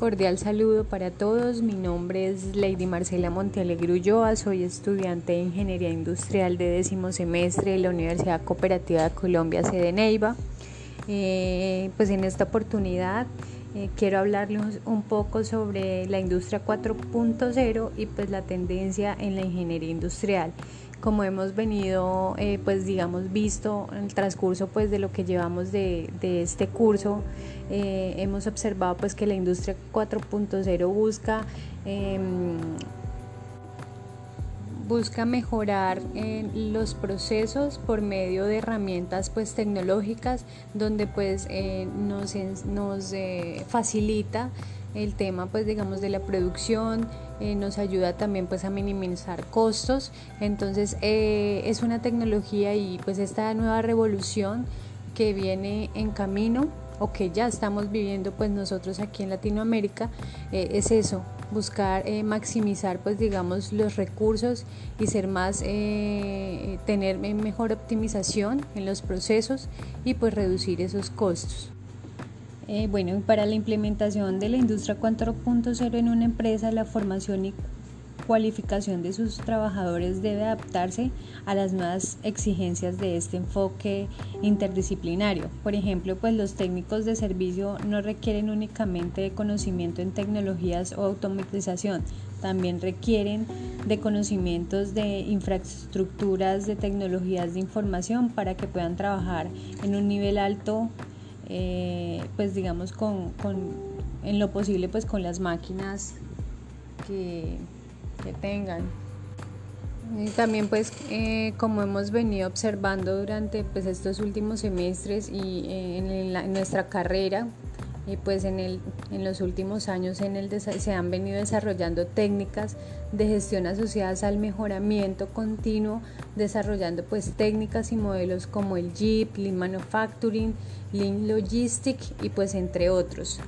Cordial saludo para todos. Mi nombre es Lady Marcela Montealegre Ulloa. Soy estudiante de Ingeniería Industrial de décimo semestre de la Universidad Cooperativa de Colombia, sede Neiva. Eh, pues en esta oportunidad eh, quiero hablarles un poco sobre la industria 4.0 y pues la tendencia en la ingeniería industrial. Como hemos venido, eh, pues digamos, visto en el transcurso pues de lo que llevamos de, este curso, eh, hemos observado pues que la industria 4.0 busca em, busca mejorar los procesos por medio de herramientas pues tecnológicas donde pues eh, nos, nos facilita el tema pues digamos de la producción eh, nos ayuda también pues a minimizar costos. Entonces eh, es una tecnología y pues esta nueva revolución que viene en camino o que ya estamos viviendo pues nosotros aquí en Latinoamérica eh, es eso buscar maximizar pues digamos los recursos y ser más tener mejor optimización en los procesos y pues reducir esos costos. Eh, bueno, para la implementación de la industria 4.0 en una empresa, la formación y cualificación de sus trabajadores debe adaptarse a las nuevas exigencias de este enfoque interdisciplinario. Por ejemplo, pues los técnicos de servicio no requieren únicamente de conocimiento en tecnologías o automatización, también requieren de conocimientos de infraestructuras de tecnologías de información para que puedan trabajar en un nivel alto eh, pues digamos con, en lo posible pues con las máquinas que, tengan. Y también pues eh, como hemos venido observando durante pues estos últimos semestres y eh, en, nuestra carrera, y pues en, el, en los últimos años en el se han venido desarrollando técnicas de gestión asociadas al mejoramiento continuo, desarrollando pues técnicas y modelos como el JIP, Lean Manufacturing, Lean Logistics y pues entre otros.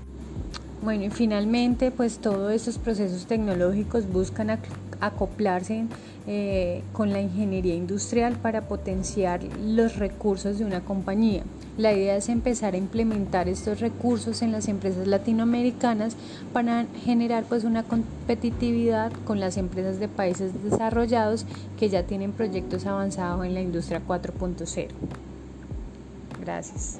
Bueno, y finalmente pues todos estos procesos tecnológicos buscan acoplarse eh, con la ingeniería industrial para potenciar los recursos de una compañía. La idea es empezar a implementar estos recursos en las empresas latinoamericanas para generar pues una competitividad con las empresas de países desarrollados que ya tienen proyectos avanzados en la industria 4.0. Gracias.